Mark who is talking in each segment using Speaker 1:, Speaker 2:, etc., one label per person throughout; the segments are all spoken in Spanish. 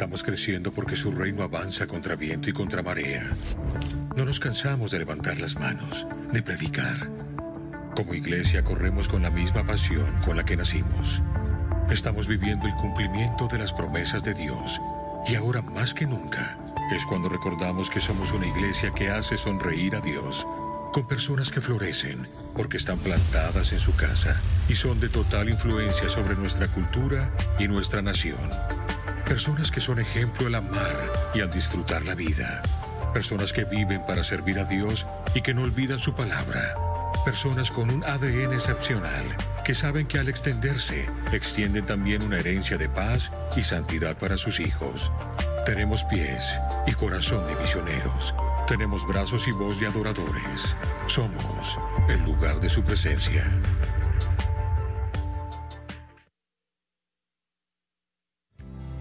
Speaker 1: Estamos creciendo porque su reino avanza contra viento y contra marea. No nos cansamos de levantar las manos, de predicar. Como iglesia corremos con la misma pasión con la que nacimos. Estamos viviendo el cumplimiento de las promesas de Dios y ahora más que nunca es cuando recordamos que somos una iglesia que hace sonreír a Dios con personas que florecen porque están plantadas en su casa y son de total influencia sobre nuestra cultura y nuestra nación. Personas que son ejemplo al amar y al disfrutar la vida. Personas que viven para servir a Dios y que no olvidan su palabra. Personas con un ADN excepcional que saben que al extenderse extienden también una herencia de paz y santidad para sus hijos. Tenemos pies y corazón de misioneros. Tenemos brazos y voz de adoradores. Somos el lugar de su presencia.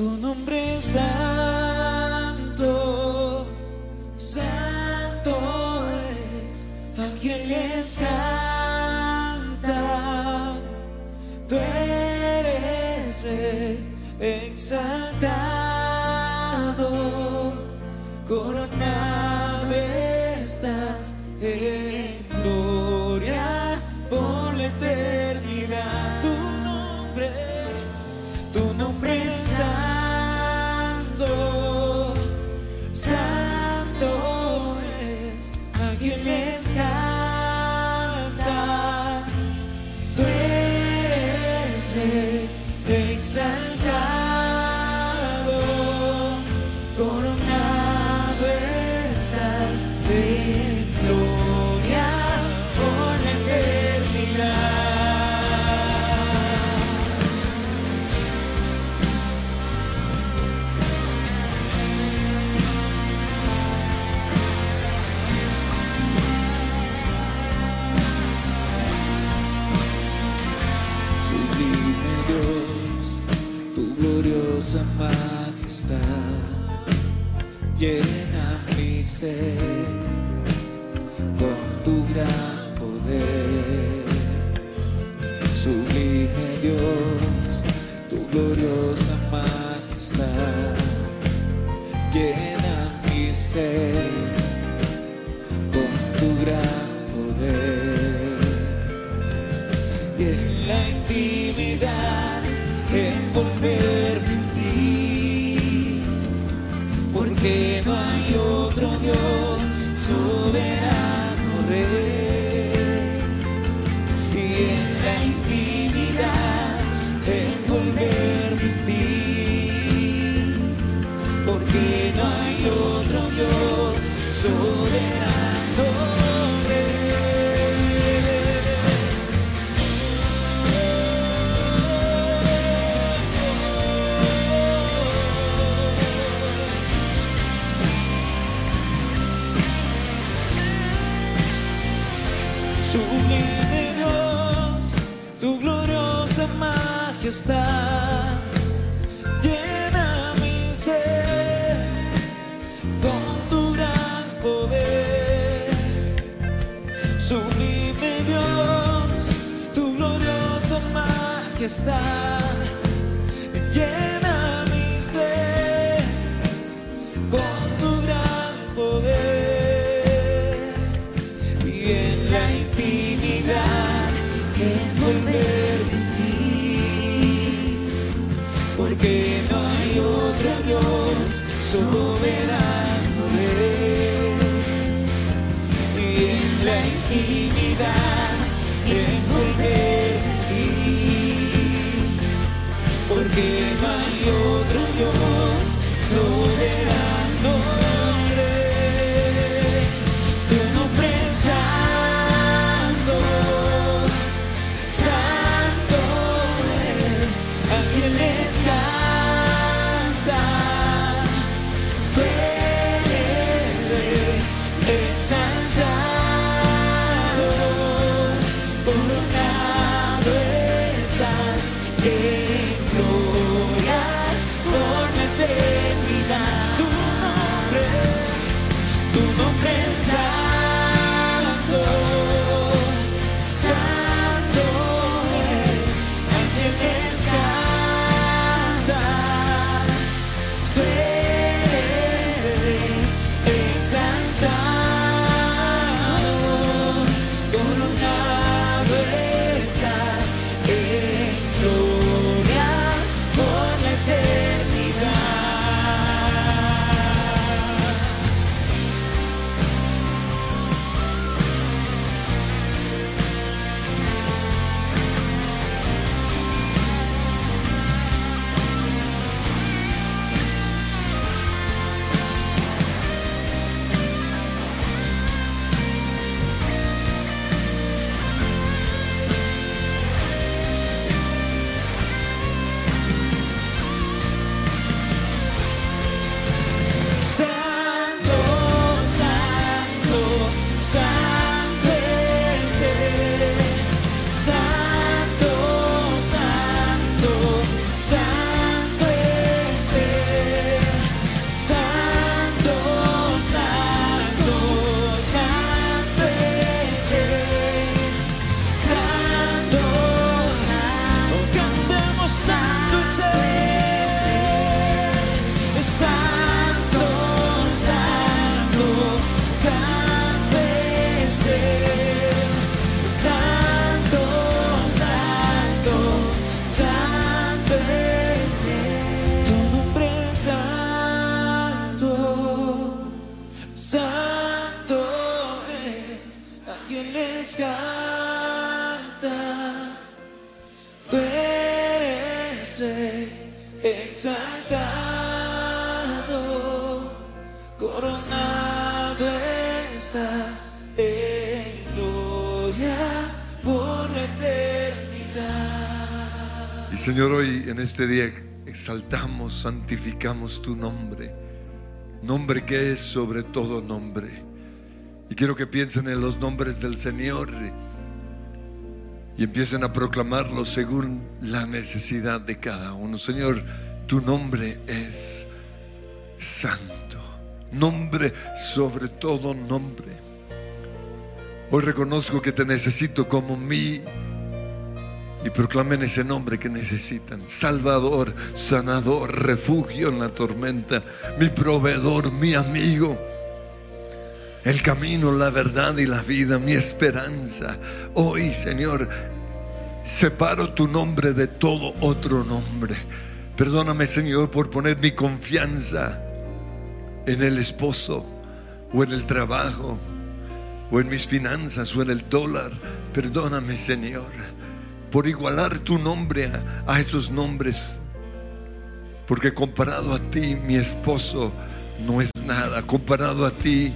Speaker 2: Tu nombre es santo, santo es a quien les canta. Tú eres rey exaltado, coronado estás Dios Y
Speaker 3: Señor, hoy en este día exaltamos, santificamos tu nombre, nombre que es sobre todo nombre. Y quiero que piensen en los nombres del Señor y empiecen a proclamarlos según la necesidad de cada uno. Señor, tu nombre es santo, nombre sobre todo nombre. Hoy reconozco que te necesito como mi y proclamen ese nombre que necesitan. Salvador, sanador, refugio en la tormenta, mi proveedor, mi amigo. El camino, la verdad y la vida, mi esperanza. Hoy, Señor, separo tu nombre de todo otro nombre. Perdóname, Señor, por poner mi confianza en el esposo o en el trabajo o en mis finanzas o en el dólar. Perdóname, Señor, por igualar tu nombre a, esos nombres. Porque comparado a ti, mi esposo no es nada. Comparado a ti,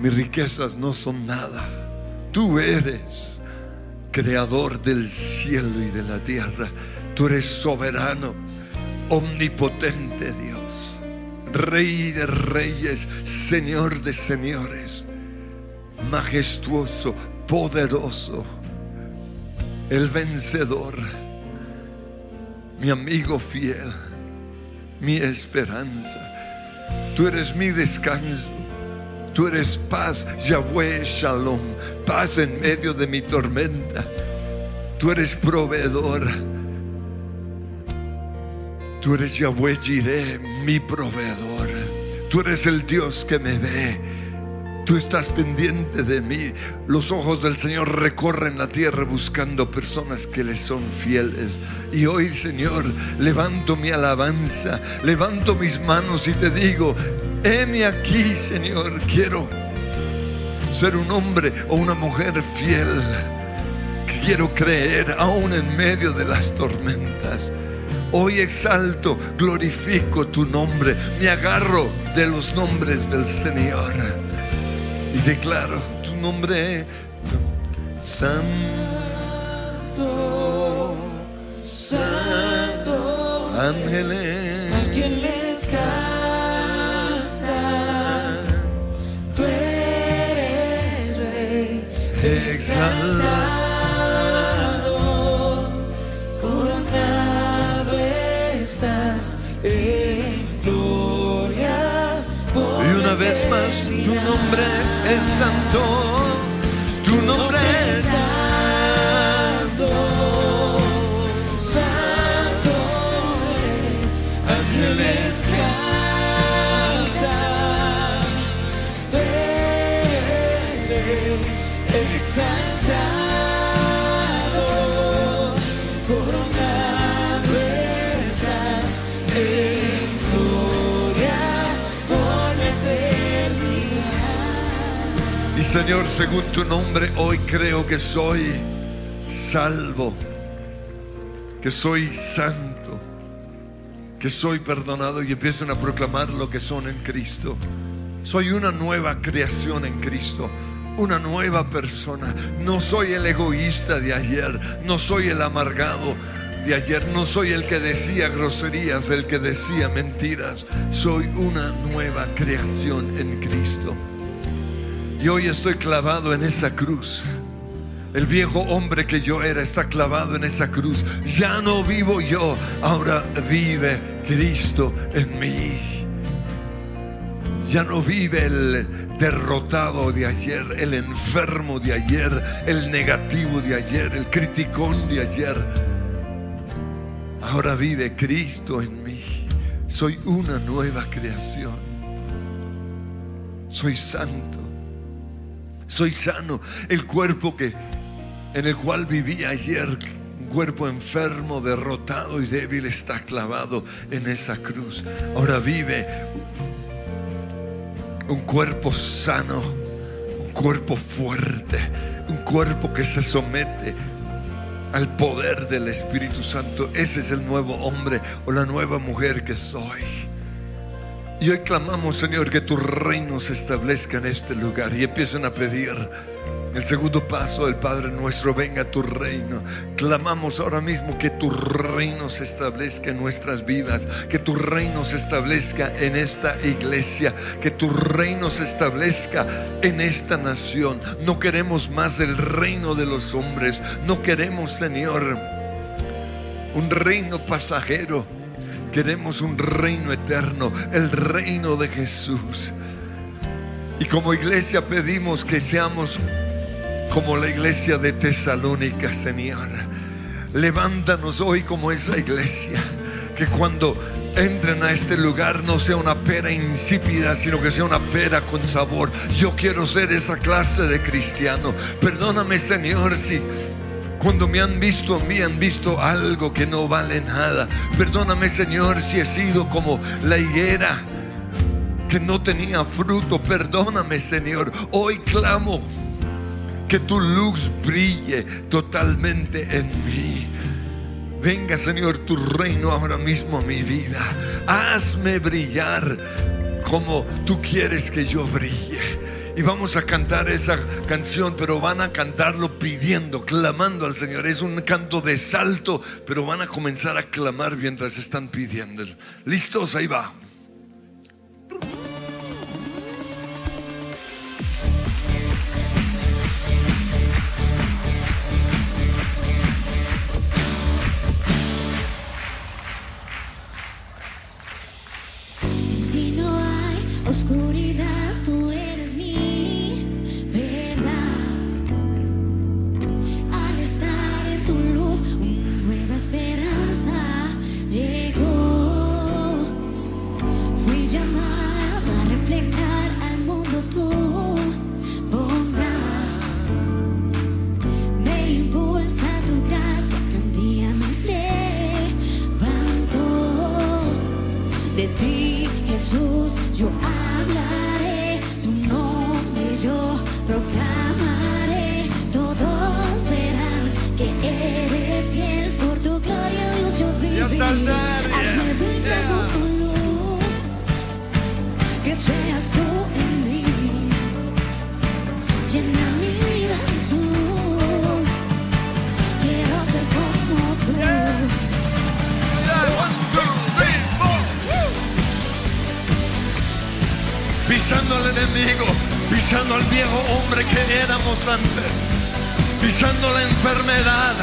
Speaker 3: mis riquezas no son nada. Tú eres creador del cielo y de la tierra. Tú eres soberano, omnipotente Dios, Rey de reyes, Señor de señores, majestuoso, poderoso, el vencedor, mi amigo fiel, mi esperanza. Tú eres mi descanso. Tú eres paz, Yahweh Shalom, paz en medio de mi tormenta. Tú eres proveedor. Tú eres Yahweh Jireh, mi proveedor. Tú eres el Dios que me ve. Tú estás pendiente de mí. Los ojos del Señor recorren la tierra buscando personas que le son fieles. Y hoy, Señor, levanto mi alabanza, levanto mis manos y te digo, heme aquí, Señor. Quiero ser un hombre o una mujer fiel quiero creer aún en medio de las tormentas. Hoy exalto, glorifico tu nombre, me agarro de los nombres del Señor y declaro tu nombre santo,
Speaker 2: santo,
Speaker 3: ángeles.
Speaker 2: ángeles cantan, tú eres rey, exaltado, coronado estás en gloria.
Speaker 3: Y una vez más, nombre es santo, tu nombre es
Speaker 2: santo, santo es, ángeles cantan, desde exaltado,
Speaker 3: Señor, según tu nombre, hoy creo que soy salvo, que soy santo, que soy perdonado y empiezan a proclamar lo que son en Cristo. Soy una nueva creación en Cristo. Una nueva persona. No soy el egoísta de ayer. No soy el amargado de ayer. No soy el que decía groserías, el que decía mentiras. Soy una nueva creación en Cristo. Y hoy estoy clavado en esa cruz. El viejo hombre que yo era está clavado en esa cruz. Ya no vivo yo, ahora vive Cristo en mí. Ya no vive el derrotado de ayer, el enfermo de ayer, el negativo de ayer, el criticón de ayer. Ahora vive Cristo en mí. Soy una nueva creación. Soy santo. Soy sano. El cuerpo que en el cual viví ayer, un cuerpo enfermo, derrotado y débil, está clavado en esa cruz. Ahora vive un cuerpo sano, un cuerpo fuerte, un cuerpo que se somete al poder del Espíritu Santo. Ese es el nuevo hombre o la nueva mujer que soy. Y hoy clamamos, Señor, que tu reino se establezca en este lugar y empiezan a pedir el segundo paso del Padre nuestro, venga tu reino. Clamamos ahora mismo que tu reino se establezca en nuestras vidas, que tu reino se establezca en esta iglesia, que tu reino se establezca en esta nación. No queremos más el reino de los hombres, no queremos, Señor, un reino pasajero. Queremos un reino eterno, el reino de Jesús. Y como iglesia pedimos que seamos como la iglesia de Tesalónica, Señor. Levántanos hoy como esa iglesia, que cuando entren a este lugar no sea una pera insípida, sino que sea una pera con sabor. Yo quiero ser esa clase de cristiano. Perdóname, Señor, si cuando me han visto, me han visto algo que no vale nada. Perdóname, Señor, si he sido como la higuera que no tenía fruto. Perdóname, Señor. Hoy clamo que tu luz brille totalmente en mí. Venga, Señor, tu reino ahora mismo a mi vida. Hazme brillar como tú quieres que yo brille. Y vamos a cantar esa canción, pero van a cantarlo pidiendo, clamando al Señor. Es un canto de salto, pero van a comenzar a clamar mientras están pidiendo. ¿Listos? Ahí va. you. Enemigo, pisando al viejo hombre que éramos antes, pisando la enfermedad,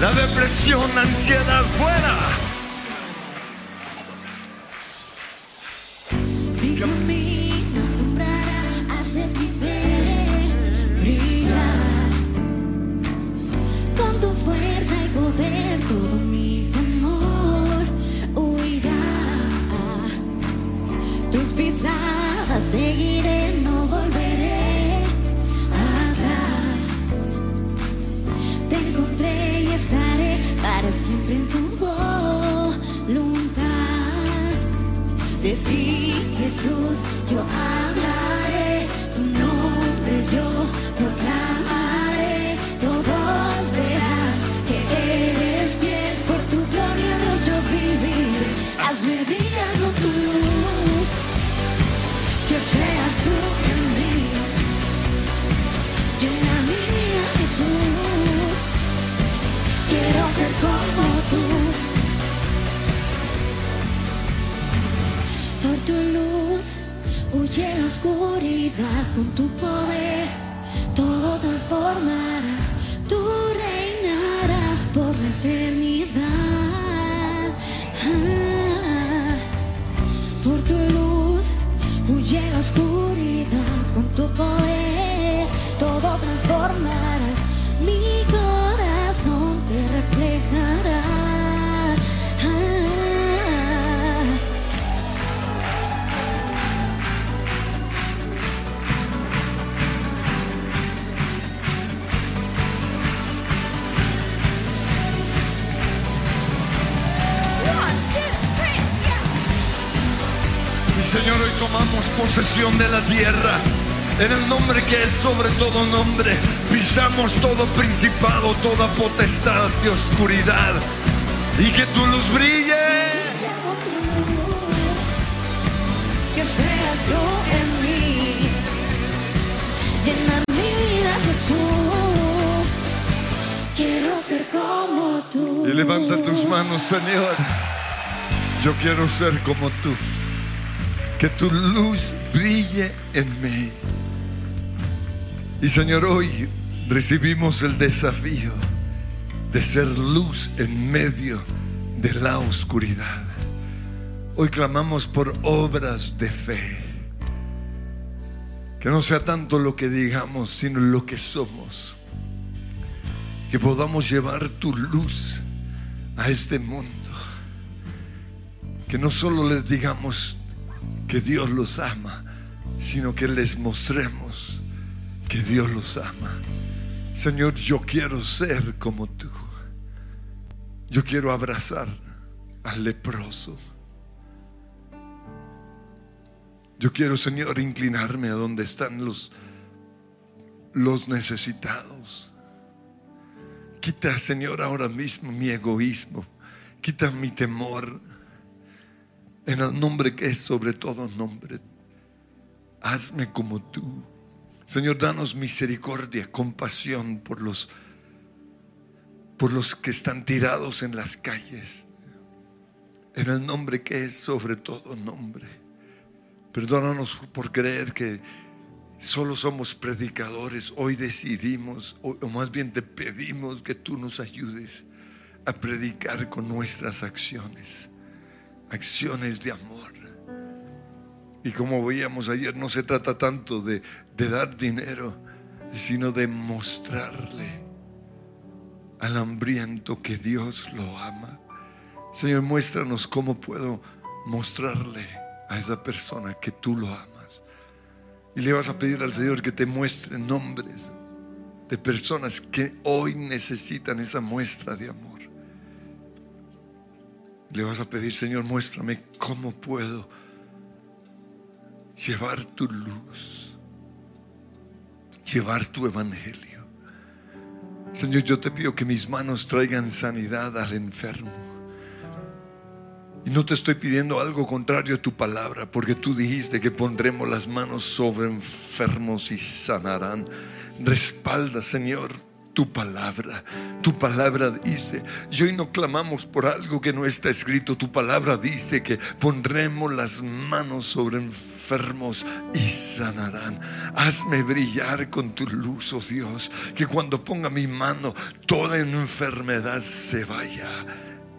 Speaker 3: la depresión, la ansiedad fuera.
Speaker 4: Seguiré, no volveré atrás. Te encontré y estaré para siempre en tu voluntad. De ti, Jesús, yo hablaré, ser como tú. Por tu luz huye la oscuridad con tu poder. Todo transformarás, tú reinarás por la eternidad. Ah, por tu luz huye la oscuridad con tu poder. Todo transformarás,
Speaker 3: tomamos posesión de la tierra. En el nombre que es sobre todo nombre, pisamos todo principado, toda potestad de oscuridad. Y que tu luz brille.
Speaker 4: que seas tú en mí. Llena mi vida, Jesús. Quiero ser como tú.
Speaker 3: Y levanta tus manos, Señor. Yo quiero ser como tú. Que tu luz brille en mí. Y Señor, hoy recibimos el desafío de ser luz en medio de la oscuridad. Hoy clamamos por obras de fe. Que no sea tanto lo que digamos, sino lo que somos. Que podamos llevar tu luz a este mundo. Que no solo les digamos que Dios los ama, sino que les mostremos que Dios los ama. Señor, yo quiero ser como tú. Yo quiero abrazar al leproso. Yo quiero, Señor, inclinarme a donde están los, los necesitados. Quita, Señor, ahora mismo mi egoísmo. Quita mi temor. En el nombre que es sobre todo nombre. Hazme como tú. Señor, danos misericordia, compasión por los por los que están tirados en las calles. En el nombre que es sobre todo nombre. Perdónanos por creer que solo somos predicadores. Hoy decidimos, o o más bien te pedimos que tú nos ayudes a predicar con nuestras acciones. Acciones de amor. Y como veíamos ayer, no se trata tanto de, dar dinero, sino de mostrarle al hambriento que Dios lo ama. Señor, muéstranos cómo puedo mostrarle a esa persona que tú lo amas. Y le vas a pedir al Señor que te muestre nombres de personas que hoy necesitan esa muestra de amor. Le vas a pedir, Señor, muéstrame cómo puedo llevar tu luz, llevar tu evangelio. Señor, yo te pido que mis manos traigan sanidad al enfermo, Y no te estoy pidiendo algo contrario a tu palabra, porque tú dijiste que pondremos las manos sobre enfermos y sanarán. Respalda, Señor, tu palabra. Tu palabra dice, y hoy no clamamos por algo que no está escrito. Tu palabra dice que pondremos las manos sobre enfermos y sanarán. Hazme brillar con tu luz, oh Dios, que cuando ponga mi mano toda enfermedad se vaya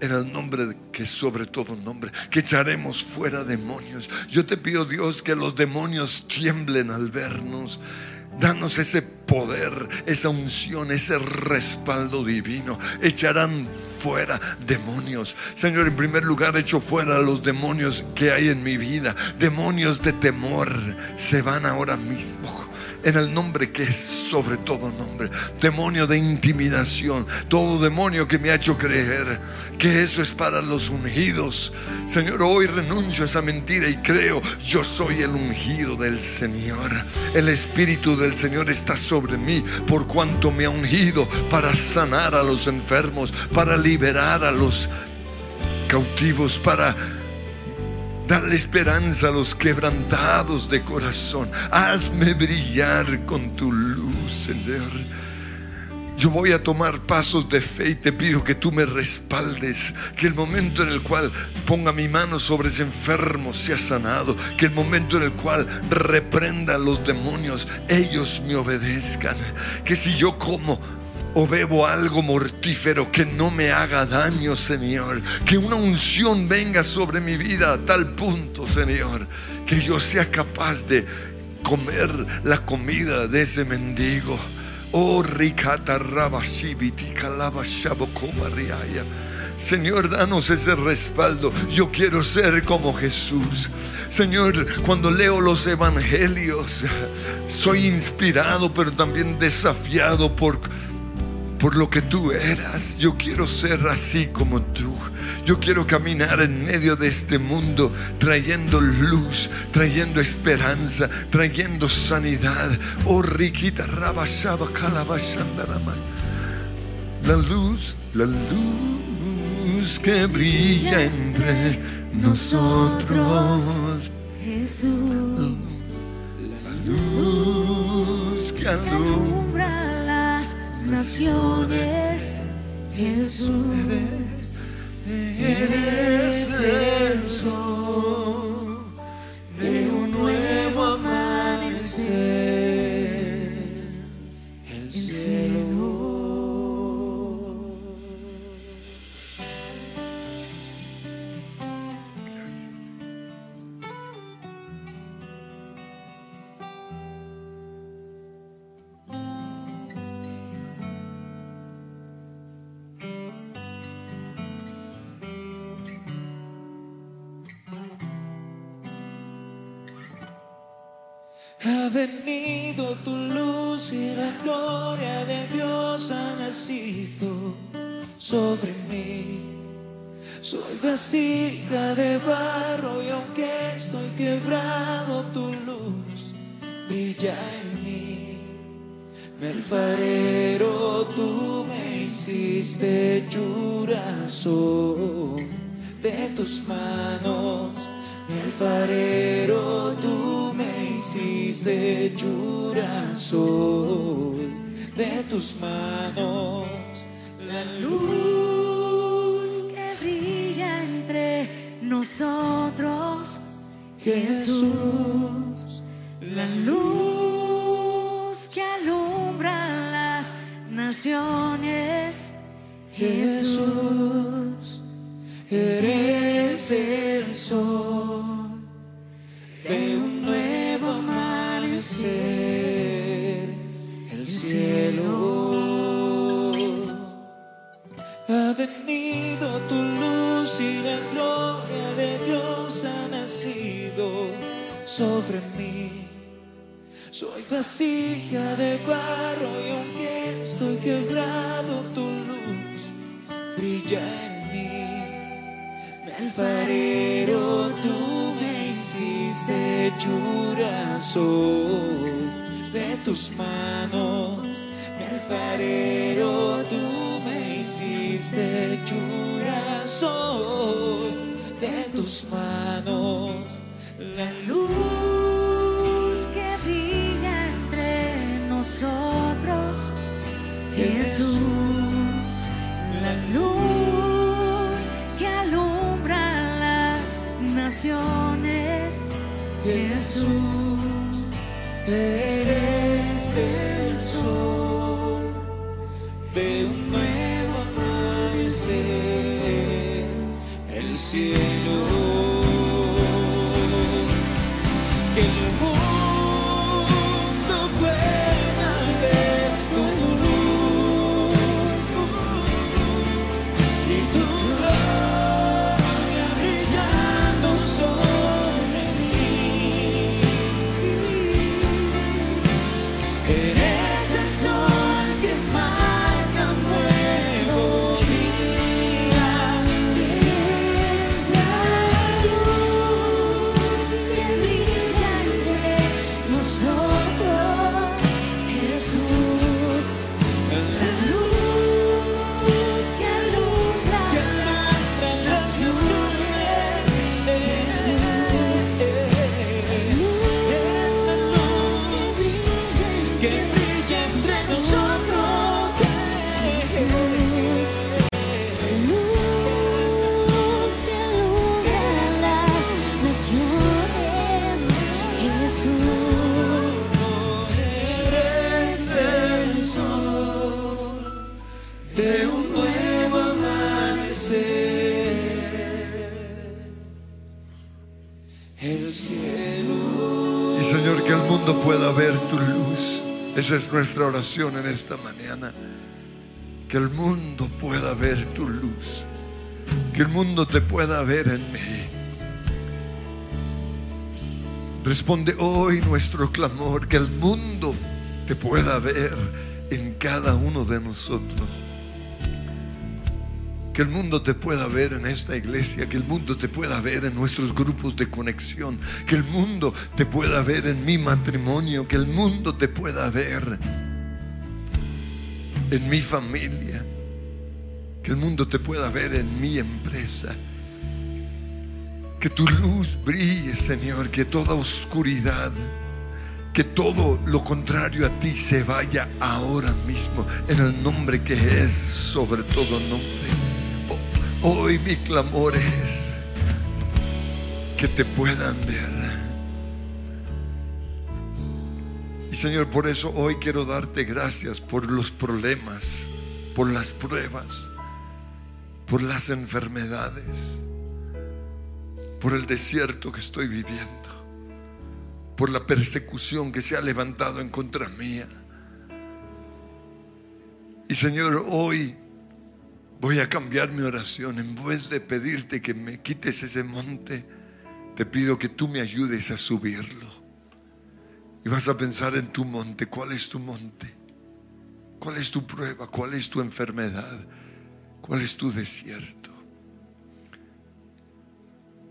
Speaker 3: en el nombre que sobre todo nombre, que echaremos fuera demonios. Yo te pido, Dios, que los demonios tiemblen al vernos. Danos ese poder, esa unción, ese respaldo divino. Echarán fuera demonios. Señor, en primer lugar, echo fuera los demonios que hay en mi vida. Demonios de temor se van ahora mismo en el nombre que es sobre todo nombre. Demonio de intimidación, todo demonio que me ha hecho creer que eso es para los ungidos. Señor, hoy renuncio a esa mentira y creo, yo soy el ungido del Señor. El Espíritu del Señor está sobre mí por cuanto me ha ungido para sanar a los enfermos, para liberar a los cautivos, para Dale esperanza a los quebrantados de corazón. Hazme brillar con tu luz, Señor. Yo voy a tomar pasos de fe y te pido que tú me respaldes, que el momento en el cual ponga mi mano sobre ese enfermo sea sanado, que el momento en el cual reprenda a los demonios, ellos me obedezcan, que si yo como o bebo algo mortífero que no me haga daño, Señor. Que una unción venga sobre mi vida a tal punto, Señor, que yo sea capaz de comer la comida de ese mendigo. Oh, ricata. Señor, danos ese respaldo. Yo quiero ser como Jesús. Señor, cuando leo los evangelios, soy inspirado, pero también desafiado por por lo que tú eras. Yo quiero ser así como tú. Yo quiero caminar en medio de este mundo trayendo luz, trayendo esperanza, trayendo sanidad. Oh, riquita, rabashaba, calabashandarama. La luz, la luz que brilla entre nosotros.
Speaker 4: Jesús,
Speaker 3: La luz que alumbra.
Speaker 4: Naciones. Jesús,
Speaker 2: Eres el sol de un nuevo amanecer. Ha venido tu luz y la gloria de Dios ha nacido sobre mí. Soy vasija de barro y aunque estoy quebrado, tu luz brilla en mí. Mi alfarero, tú me hiciste llorazo de tus manos. Mi alfarero, tú hiciste llorazo de tus manos. La luz,
Speaker 4: que brilla entre nosotros.
Speaker 2: Jesús,
Speaker 4: La luz que alumbra las naciones.
Speaker 2: Jesús, eres Vasija de barro y aunque estoy quebrado, tu luz brilla en mí. Mi alfarero, tú me hiciste llorazo de tus manos. Mi alfarero, tú me hiciste llorazo de tus manos. La
Speaker 4: luz es
Speaker 3: nuestra oración en esta mañana. Que el mundo pueda ver tu luz. Que el mundo te pueda ver en mí. Responde hoy nuestro clamor. Que el mundo te pueda ver en cada uno de nosotros. Que el mundo te pueda ver en esta iglesia, que el mundo te pueda ver en nuestros grupos de conexión, que el mundo te pueda ver en mi matrimonio, que el mundo te pueda ver en mi familia, que el mundo te pueda ver en mi empresa. Que tu luz brille, Señor, que toda oscuridad, que todo lo contrario a ti se vaya ahora mismo en el nombre que es sobre todo nombre. Ho- Hoy mi clamor es que te puedan ver. Y Señor, por eso hoy quiero darte gracias por los problemas, por las pruebas, por las enfermedades, por el desierto que estoy viviendo por la persecución que se ha levantado en contra mía. Y Señor, hoy voy a cambiar mi oración. En vez de pedirte que me quites ese monte, te pido que tú me ayudes a subirlo. Y vas a pensar en tu monte. ¿Cuál es tu monte? ¿Cuál es tu prueba? ¿Cuál es tu enfermedad? ¿Cuál es tu desierto?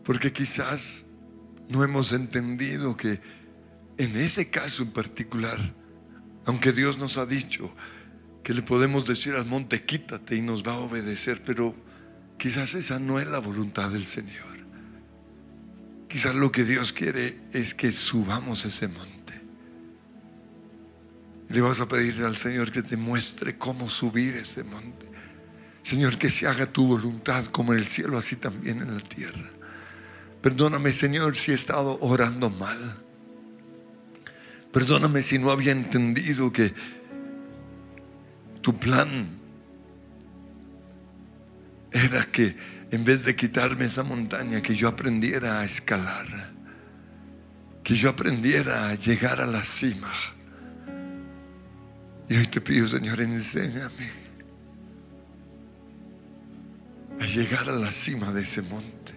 Speaker 3: Porque quizás no hemos entendido que en ese caso en particular, aunque Dios nos ha dicho que le podemos decir al monte, quítate y nos va a obedecer, pero quizás esa no es la voluntad del Señor. Quizás lo que Dios quiere es que subamos ese monte. Le vas a pedir al Señor que te muestre cómo subir ese monte. Señor, que se haga tu voluntad como en el cielo, así también en la tierra. Perdóname, Señor, si he estado orando mal. Perdóname si no había entendido que tu plan era que en vez de quitarme esa montaña, que yo aprendiera a escalar, que yo aprendiera a llegar a la cima. Y hoy te pido, Señor, enséñame a llegar a la cima de ese monte.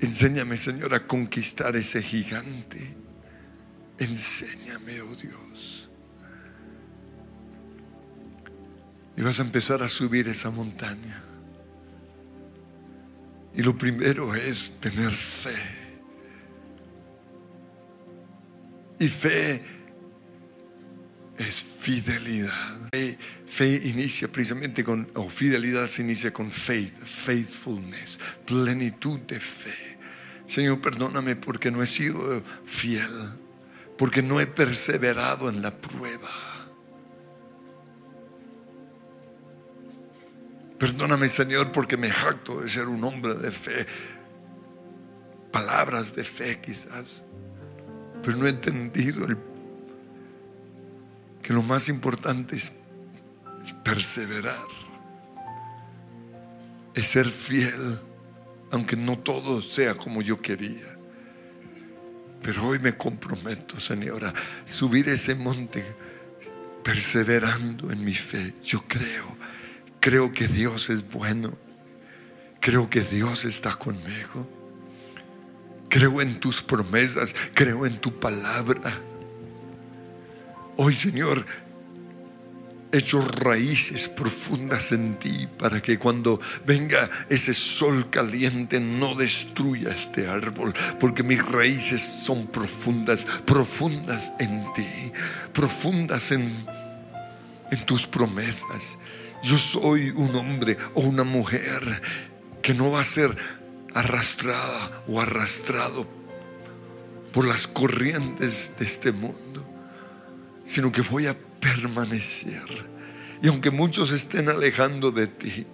Speaker 3: Enséñame, Señor, a conquistar ese gigante. Enséñame, oh Dios. Y vas a empezar a subir esa montaña. Y lo primero es tener fe. Y fe es fidelidad. Fe, inicia precisamente con, o fidelidad se inicia con faith, faithfulness, plenitud de fe. Señor, perdóname porque no he sido fiel, porque no he perseverado en la prueba. Perdóname, Señor, porque me jacto de ser un hombre de fe. Palabras de fe quizás, pero no he entendido el que lo más importante es, perseverar, es ser fiel, aunque no todo sea como yo quería. Pero hoy me comprometo, Señor, a subir ese monte perseverando en mi fe. Yo creo, creo que Dios es bueno, creo que Dios está conmigo, creo en tus promesas, creo en tu palabra. Hoy, Señor, hecho raíces profundas en ti para que cuando venga ese sol caliente no destruya este árbol, porque mis raíces son profundas, profundas en ti, profundas en, en tus promesas. Yo soy un hombre o una mujer que no va a ser arrastrada o arrastrado por las corrientes de este mundo sino que voy a permanecer. Y aunque muchos estén alejando de ti,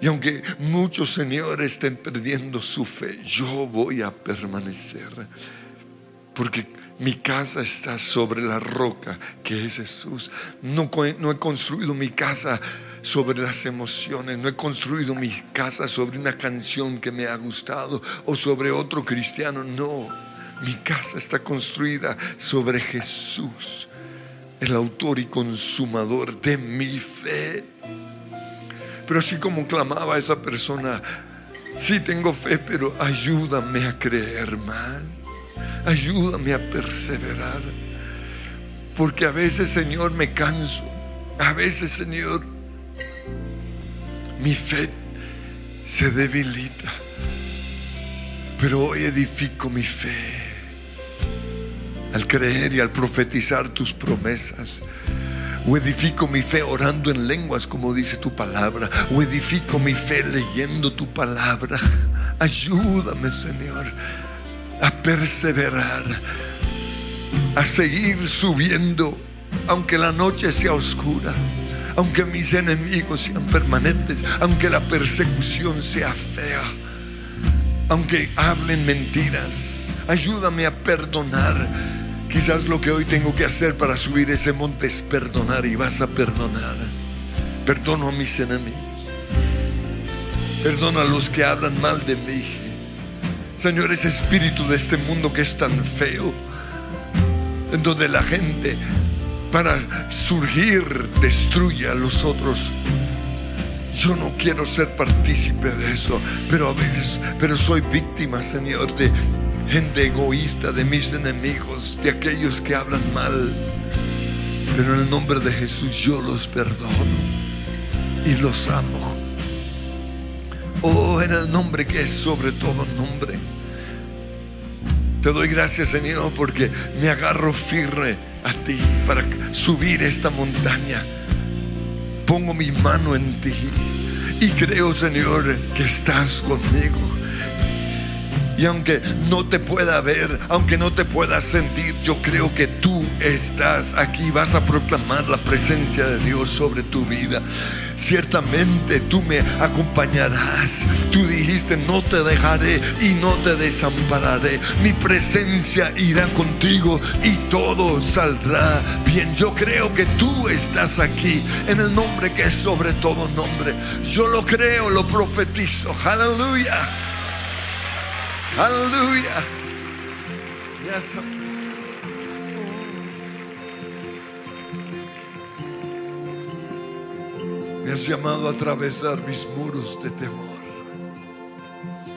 Speaker 3: y aunque muchos señores estén perdiendo su fe, yo voy a permanecer. Porque mi casa está sobre la roca que es Jesús. No, he construido mi casa sobre las emociones, no he construido mi casa sobre una canción que me ha gustado o sobre otro cristiano. No, mi casa está construida sobre Jesús el autor y consumador de mi fe. Pero así como clamaba esa persona, sí tengo fe, pero ayúdame a creer más, ayúdame a perseverar. Porque a veces, Señor, me canso, a veces, Señor, mi fe se debilita, pero hoy edifico mi fe al creer y al profetizar tus promesas. O edifico mi fe orando en lenguas como dice tu palabra. O edifico mi fe leyendo tu palabra. Ayúdame, Señor, a perseverar, a seguir subiendo, aunque la noche sea oscura, aunque mis enemigos sean permanentes, aunque la persecución sea fea, aunque hablen mentiras. Ayúdame a perdonar Quizás lo que hoy tengo que hacer para subir ese monte es perdonar y vas a perdonar. Perdono a mis enemigos. Perdono a los que hablan mal de mí. Señor, ese espíritu de este mundo que es tan feo, en donde la gente para surgir destruye a los otros. Yo no quiero ser partícipe de eso, pero a veces, pero soy víctima, Señor, de, gente egoísta, de mis enemigos, de aquellos que hablan mal. Pero en el nombre de Jesús yo los perdono y los amo. Oh, en el nombre que es sobre todo nombre. Te doy gracias, Señor, porque me agarro firme a ti para subir esta montaña. Pongo mi mano en ti y creo, Señor, que estás conmigo y aunque no te pueda ver, aunque no te pueda sentir, yo creo que tú estás aquí. Vas a proclamar la presencia de Dios sobre tu vida. Ciertamente tú me acompañarás. Tú dijiste, no te dejaré y no te desampararé. Mi presencia irá contigo y todo saldrá bien. Yo creo que tú estás aquí en el nombre que es sobre todo nombre. Yo lo creo, lo profetizo. Aleluya. Aleluya. Me has llamado a atravesar mis muros de temor.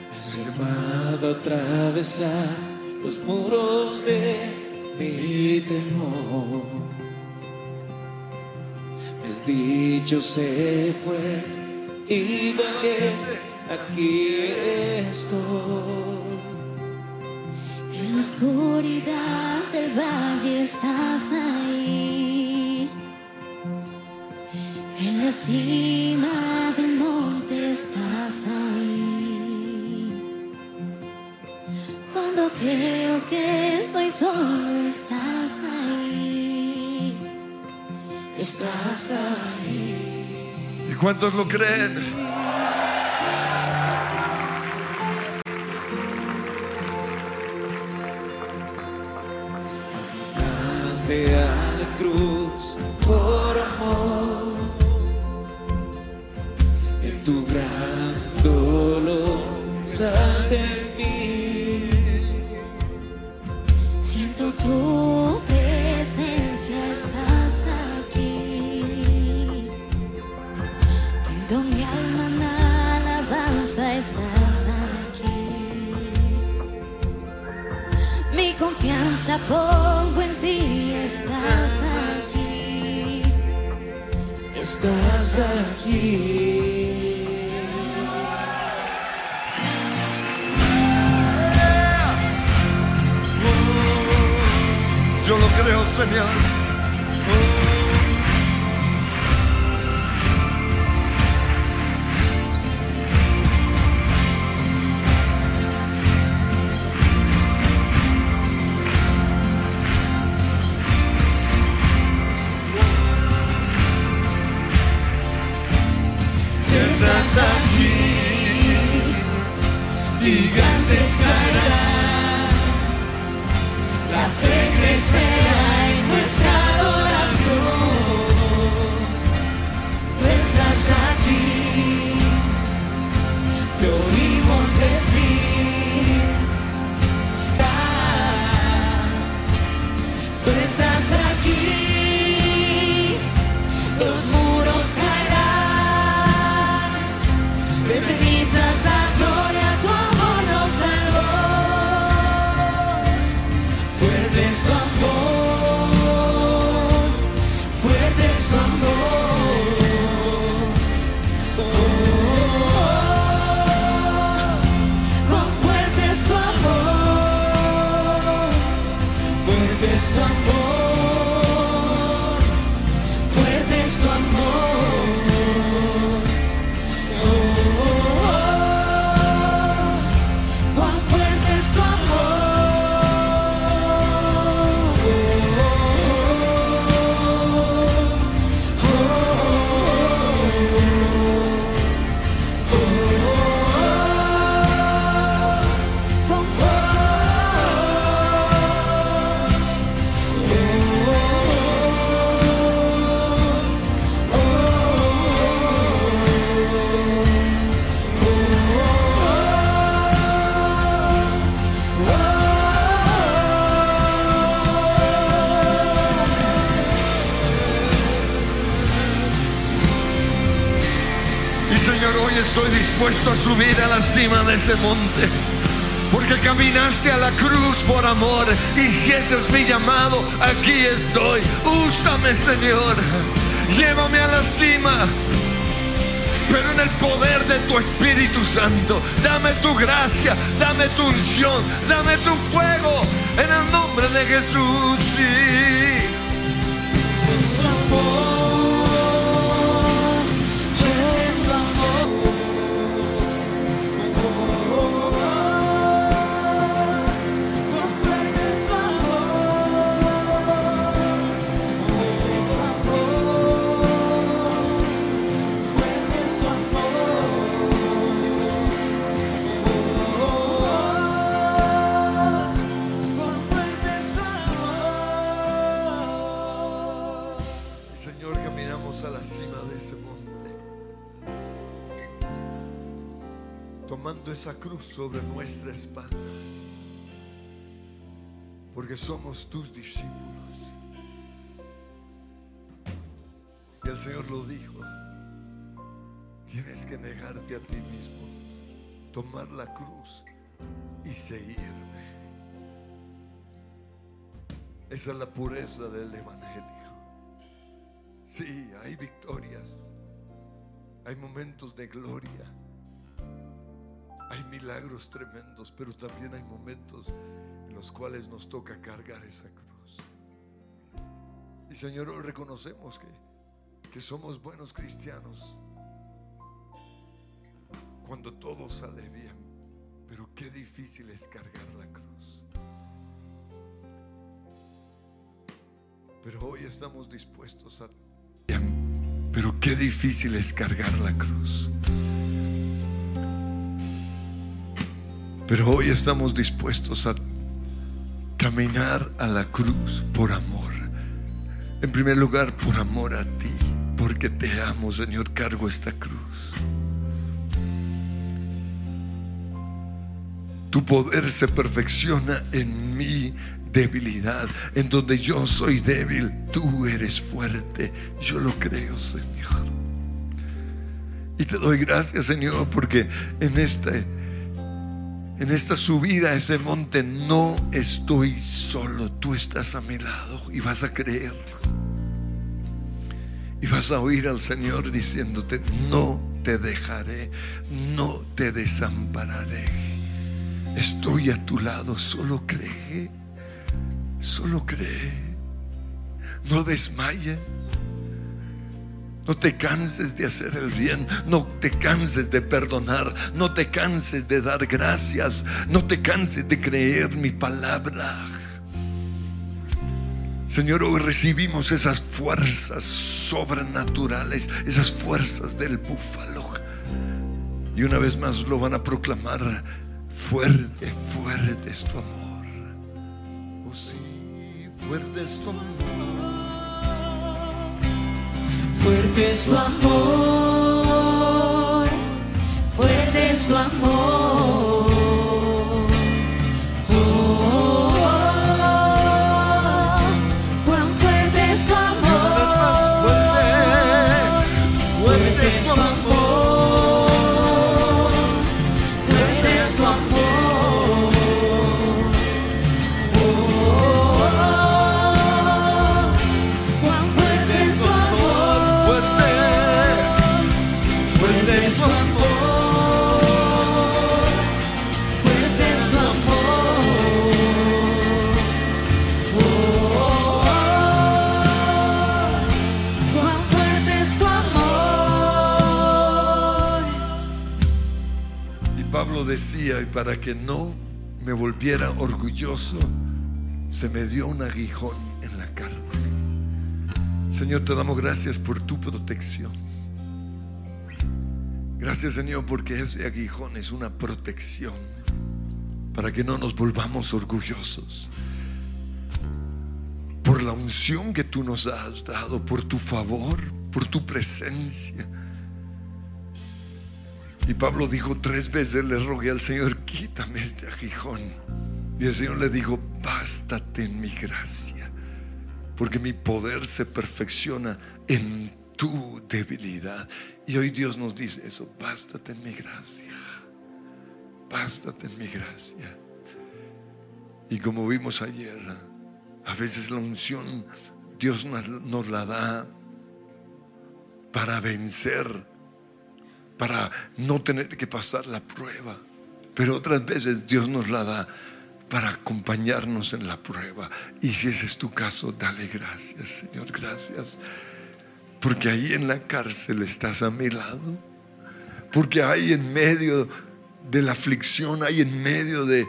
Speaker 2: Me has llamado a atravesar los muros de mi temor. Me has dicho sé fuerte y valiente, aquí estoy
Speaker 4: oscuridad del valle estás ahí. En la cima del monte estás ahí. Cuando creo que estoy solo estás ahí. Estás ahí.
Speaker 3: ¿Y cuántos lo creen?
Speaker 2: Llegaste a por amor. En tu gran dolor, saste en mí.
Speaker 4: Siento tu presencia, estás aquí. Rindo mi alma en alabanza, estás aquí. Mi confianza pongo en ti, estás aquí.
Speaker 2: Estás aquí.
Speaker 3: Yo lo creo, Señor.
Speaker 2: Estás aquí, gigantes caerán,
Speaker 3: dispuesto a subir a la cima de ese monte. Porque caminaste a la cruz por amor. Y si ese es mi llamado, aquí estoy. Úsame, Señor. Llévame a la cima. Pero en el poder de tu Espíritu Santo. Dame tu gracia, dame tu unción, dame tu fuego. En el nombre de Jesús. Sí. Esa cruz sobre nuestra espalda, porque somos tus discípulos. Y el Señor lo dijo, tienes que negarte a ti mismo, tomar la cruz y seguirme. Esa es la pureza del Evangelio. Sí, hay victorias. Hay momentos de gloria. Hay milagros tremendos, pero también hay momentos en los cuales nos toca cargar esa cruz. Y Señor, hoy reconocemos que que somos buenos cristianos cuando todo sale bien, pero qué difícil es cargar la cruz. Pero hoy estamos dispuestos a... Pero qué difícil es cargar la cruz. Pero hoy estamos dispuestos a caminar a la cruz por amor. En primer lugar, por amor a ti, porque te amo, Señor, cargo esta cruz. Tu poder se perfecciona en mi debilidad. En donde yo soy débil, tú eres fuerte. Yo lo creo, Señor. Y te doy gracias, Señor, porque en este en esta subida a ese monte no estoy solo, tú estás a mi lado y vas a creer. Y vas a oír al Señor diciéndote, no te dejaré, no te desampararé. Estoy a tu lado, solo cree, solo cree. No desmayes. No te canses de hacer el bien, no te canses de perdonar, no te canses de dar gracias, no te canses de creer mi palabra. Señor, hoy recibimos esas fuerzas sobrenaturales, esas fuerzas del búfalo. Y una vez más lo van a proclamar, fuerte, fuerte es tu amor. Oh sí, fuerte es tu amor.
Speaker 2: Fuerte es tu amor, fuerte es tu amor.
Speaker 3: Decía, y para que no me volviera orgulloso, se me dio un aguijón en la carne. Señor, te damos gracias por tu protección. Gracias, Señor, porque ese aguijón es una protección para que no nos volvamos orgullosos. Por la unción que tú nos has dado, por tu favor, por tu presencia. Y Pablo dijo tres veces, le rogué al Señor, quítame este aguijón. Y el Señor le dijo, bástate en mi gracia, porque mi poder se perfecciona en tu debilidad. Y hoy Dios nos dice eso, bástate en mi gracia, bástate en mi gracia. Y como vimos ayer, a veces la unción Dios nos la da para vencer para no tener que pasar la prueba. Pero otras veces Dios nos la da para acompañarnos en la prueba. Y si ese es tu caso, dale gracias, Señor, gracias. Porque ahí en la cárcel estás a mi lado. Porque ahí en medio de la aflicción, ahí en medio de,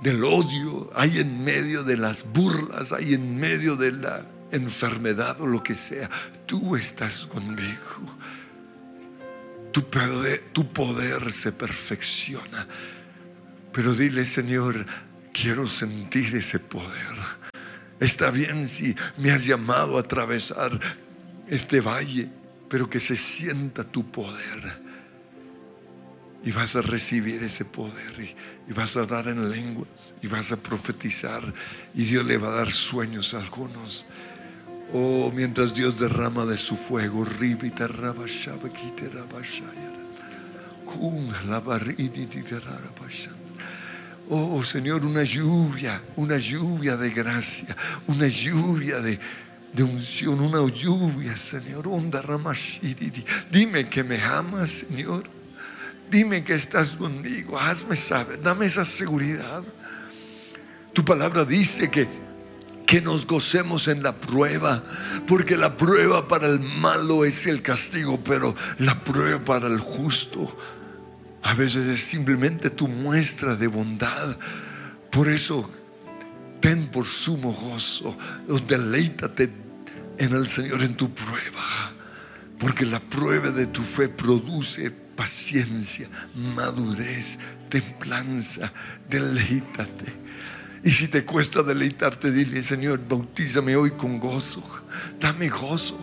Speaker 3: del odio, ahí en medio de las burlas, ahí en medio de la enfermedad o lo que sea, tú estás conmigo tu poder, tu poder se perfecciona. Pero dile, Señor, quiero sentir ese poder. Está bien si me has llamado a atravesar este valle, pero que se sienta tu poder. Y vas a recibir ese poder y, y vas a hablar en lenguas y vas a profetizar y Dios le va a dar sueños a algunos. Oh, mientras Dios derrama de su fuego, ribita. Oh Señor, una lluvia, una lluvia de gracia, una lluvia de, de unción, una lluvia, Señor. Onda ramashiriri. Dime que me amas, Señor. Dime que estás conmigo. Hazme saber, dame esa seguridad. Tu palabra dice que
Speaker 4: que nos gocemos en la prueba, porque la prueba para el malo es el castigo, pero la prueba para el justo a veces es simplemente tu muestra de bondad. Por eso, ten por sumo gozo, deleítate en el Señor en tu prueba, porque la prueba de tu fe produce paciencia, madurez, templanza, deleítate. Y si te cuesta deleitarte, dile, Señor, bautízame hoy con gozo. Dame gozo.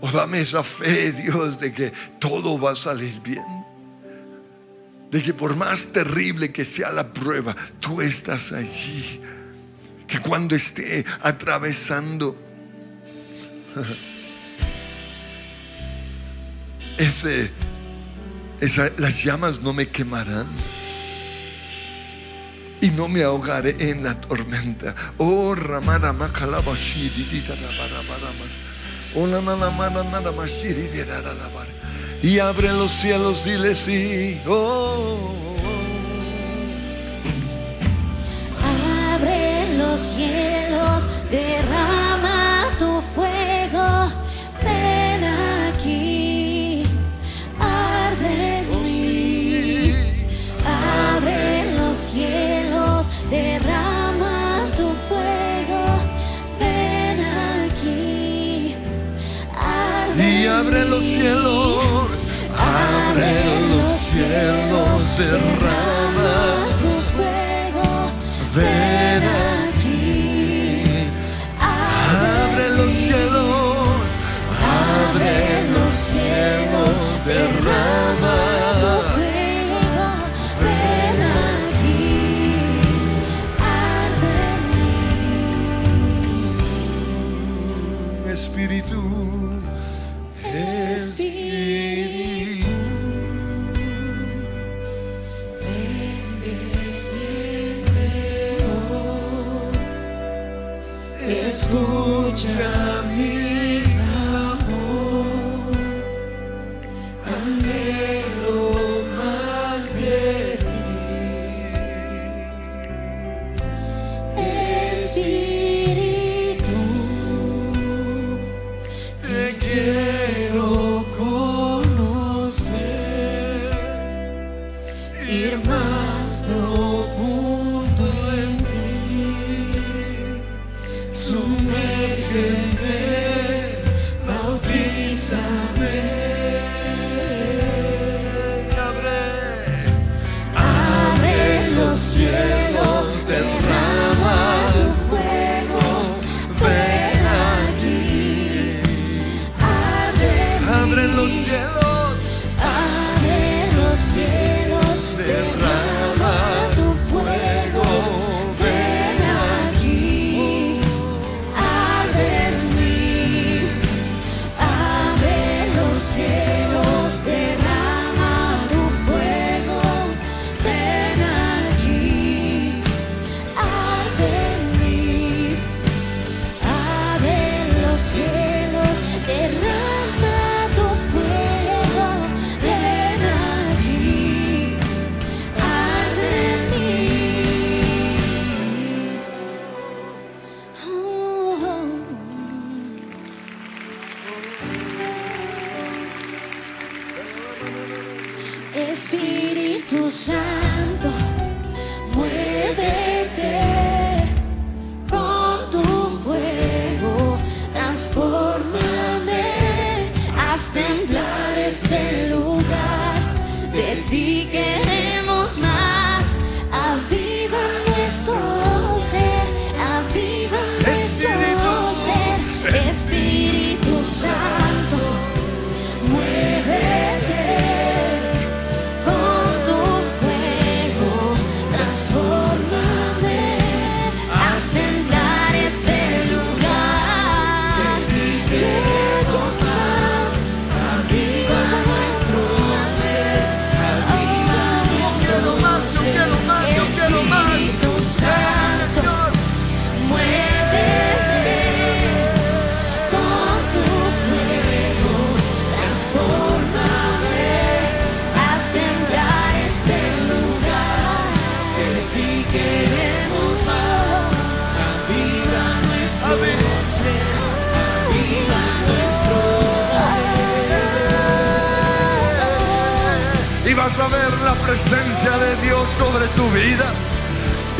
Speaker 4: O dame esa fe, Dios, de que todo va a salir bien. De que por más terrible que sea la prueba, tú estás allí. Que cuando esté atravesando ese, esa- las llamas no me quemarán y no me ahogaré en la tormenta. Oh, ramada. Oh, na na na ma na na na ma shiri di da da da bara. Y abre los cielos, dile sí. Oh,
Speaker 3: Abre los cielos, derrama tu fuego, ven aquí, cielos,
Speaker 4: abre los cielos, derrama.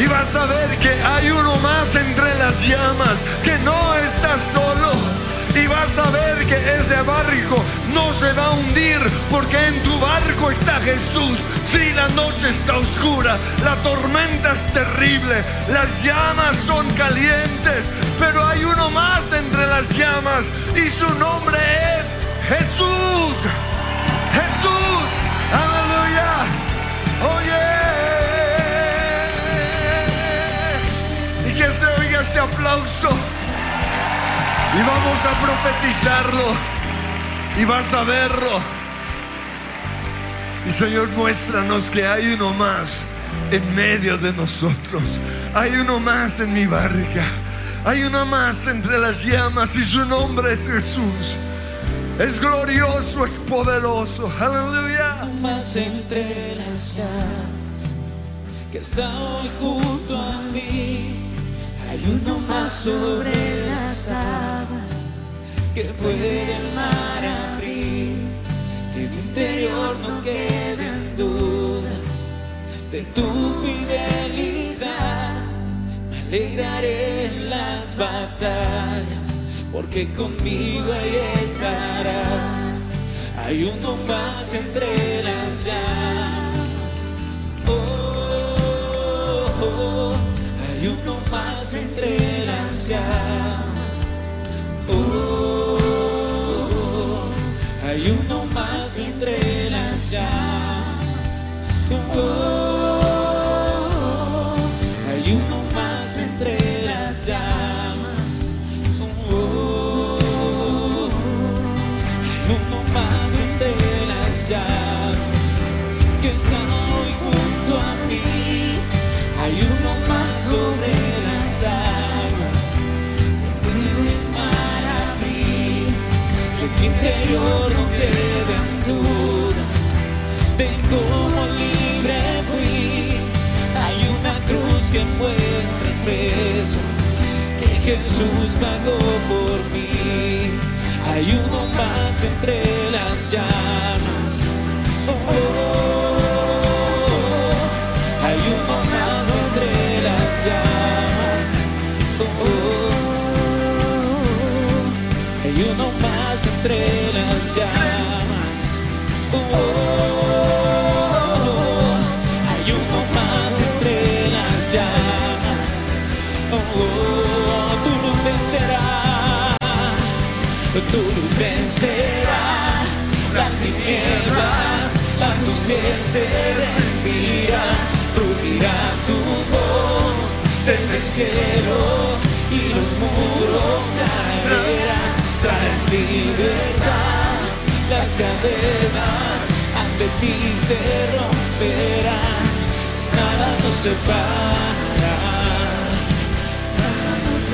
Speaker 3: Y vas a ver que hay uno más entre las llamas, que no estás solo. Y vas a ver que ese barco no se va a hundir porque en tu barco está Jesús. Si la noche está oscura, la tormenta es terrible, las llamas son calientes, pero hay uno más entre las llamas y su nombre es Jesús. Jesús. Aleluya. Oye. Aplauso. Y vamos a profetizarlo. Y vas a verlo. Y Señor, muéstranos que hay uno más en medio de nosotros. Hay uno más en mi barca. Hay uno más entre las llamas y su nombre es Jesús. Es glorioso, es poderoso. Aleluya.
Speaker 2: más entre las llamas que está hoy junto a mí. Hay uno más sobre las aguas que puede el mar abrir. Que en mi interior no queden dudas de tu fidelidad. Me alegraré en las batallas porque conmigo ahí estará. Hay uno más entre las llamas. Hay uno más entre las llamas. Oh, oh, oh. hay uno más entre las llamas. Oh, hay uno más entre las llamas. Oh. hay uno más entre las llamas que está hoy junto a mí. Hay uno más sobre las aguas puede el mar abrir. Que mi interior no queden dudas de cómo libre fui. Hay una cruz que muestra el precio que Jesús pagó por mí. Hay uno más entre las llamas. Oh, oh, entre las llamas. Oh, hay uno más entre las llamas. Oh, tú nos vencerás tu luz vencerá las tinieblas, a tus pies se rendirá, rugirá tu voz desde el y los muros caerán, traes libertad, las cadenas ante ti se romperán, nada nos separa. Nada nos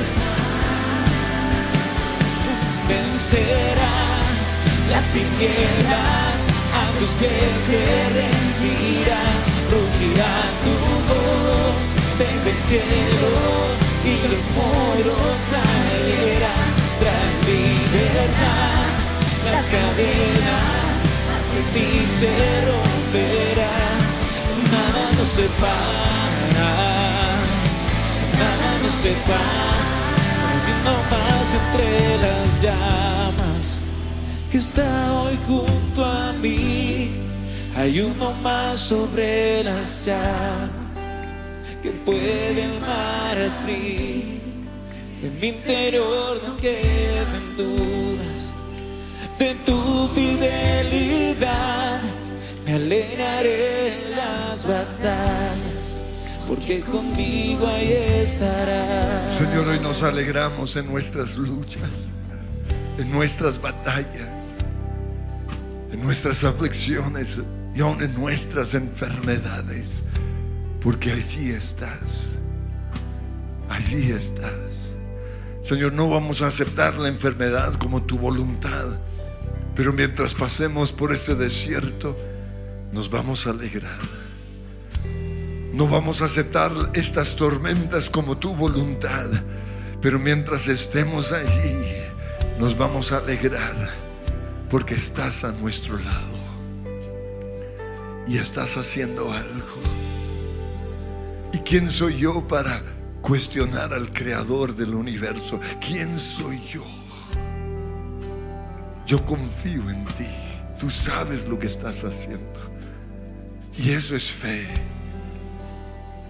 Speaker 2: vencerá las tinieblas, a tus pies se rendirá, rugirá tu voz desde el cielo y los muros caerán, tras las cadenas ante ti se romperán, nada nos separa, nada nos separa. Uno más entre las llamas que está hoy junto a mí. Hay uno más sobre las llamas que puede el mar abrir. En mi interior no queden dudas de tu fidelidad. Me alegraré en las batallas porque conmigo ahí estarás.
Speaker 3: Señor, hoy nos alegramos en nuestras luchas, en nuestras batallas, en nuestras aflicciones y aún en nuestras enfermedades, porque allí estás, allí estás. Señor, no vamos a aceptar la enfermedad como tu voluntad, pero mientras pasemos por este desierto, nos vamos a alegrar. No vamos a aceptar estas tormentas como tu voluntad, pero mientras estemos allí, nos vamos a alegrar porque estás a nuestro lado. y estás haciendo algo. ¿Y quién soy yo para cuestionar al creador del universo? ¿Quién soy yo? Yo confío en ti. Tú sabes lo que estás haciendo. Y eso es fe.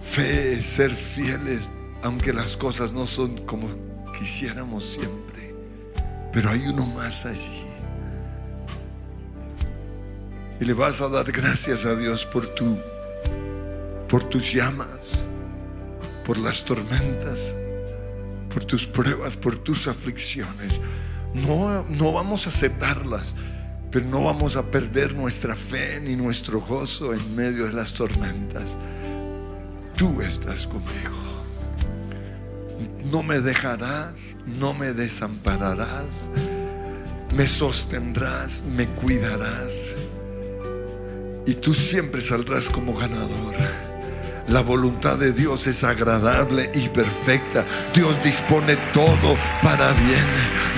Speaker 3: Fe es ser fieles aunque las cosas no son como quisiéramos siempre. Pero hay uno más allí. Y le vas a dar gracias a Dios por tu por tus llamas, por las tormentas, por tus pruebas, por tus aflicciones. No, no vamos a aceptarlas, pero no vamos a perder nuestra fe ni nuestro gozo en medio de las tormentas. Tú estás conmigo. No me dejarás, no me desampararás, me sostendrás, me cuidarás y tú siempre saldrás como ganador. La voluntad de Dios es agradable y perfecta. Dios dispone todo para bien.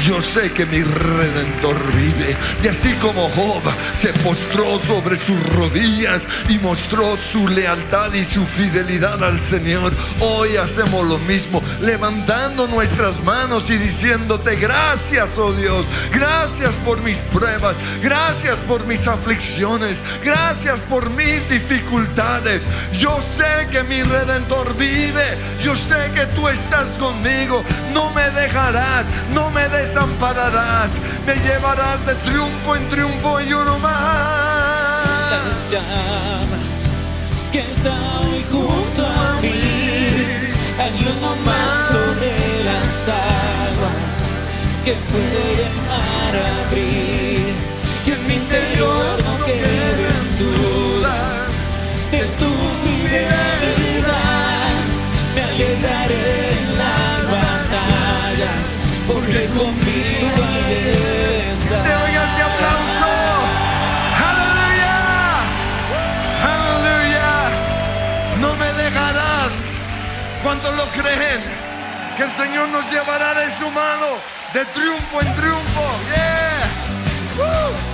Speaker 3: Yo sé que mi redentor vive. Y así como Job se postró sobre sus rodillas y mostró su lealtad y su fidelidad al Señor, hoy hacemos lo mismo, levantando nuestras manos y diciéndote gracias, oh Dios. Gracias por mis pruebas. Gracias por mis aflicciones. Gracias por mis dificultades. Yo sé que mi redentor vive. Yo sé que tú estás conmigo. No me dejarás, no me desampararás. Me llevarás de triunfo en triunfo y uno más.
Speaker 2: las llamas que está junto a mí. Hay uno más sobre las aguas que puede a abrir. Que en mi interior no queden porque conmigo estar.
Speaker 3: Te oiga ese aplauso. Aleluya. Aleluya. No me dejarás. ¿Cuántos lo creen? Que el Señor nos llevará de su mano de triunfo en triunfo. Yeah.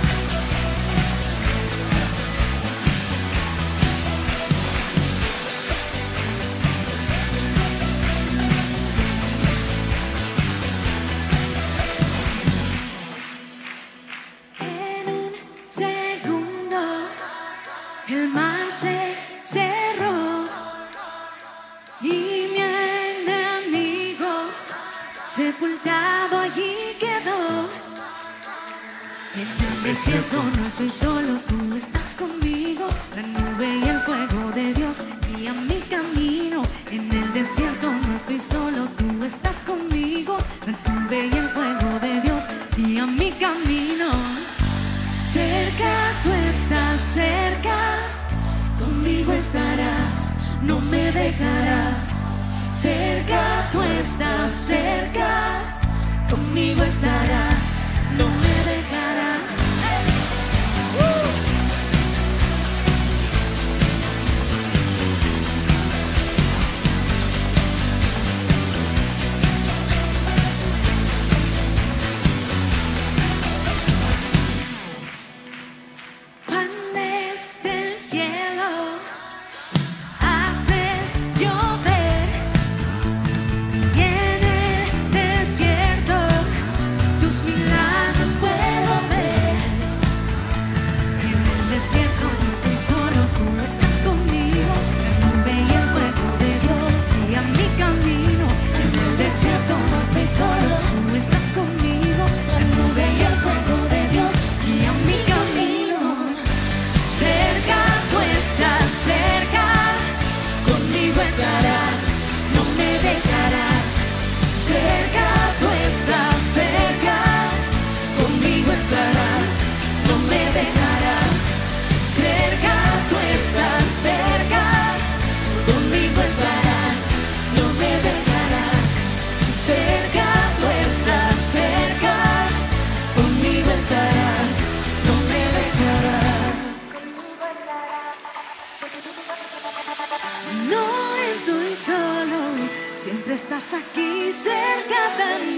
Speaker 4: Desierto. No estoy solo, aquí cerca de mí.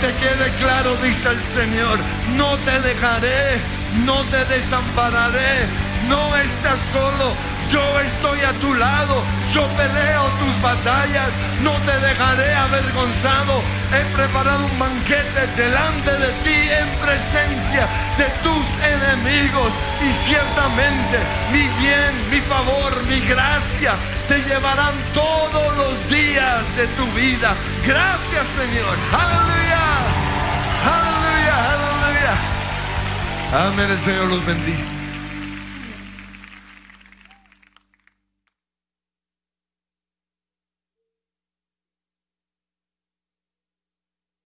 Speaker 3: Te quede claro, dice el Señor, no te dejaré, no te desampararé, no estás solo, yo estoy a tu lado, yo peleo tus batallas, no te dejaré avergonzado, he preparado un banquete delante de ti en presencia de tus enemigos y ciertamente mi bien, mi favor, mi gracia te llevarán todos los días de tu vida. Gracias Señor, aleluya. Amén, el Señor los bendice.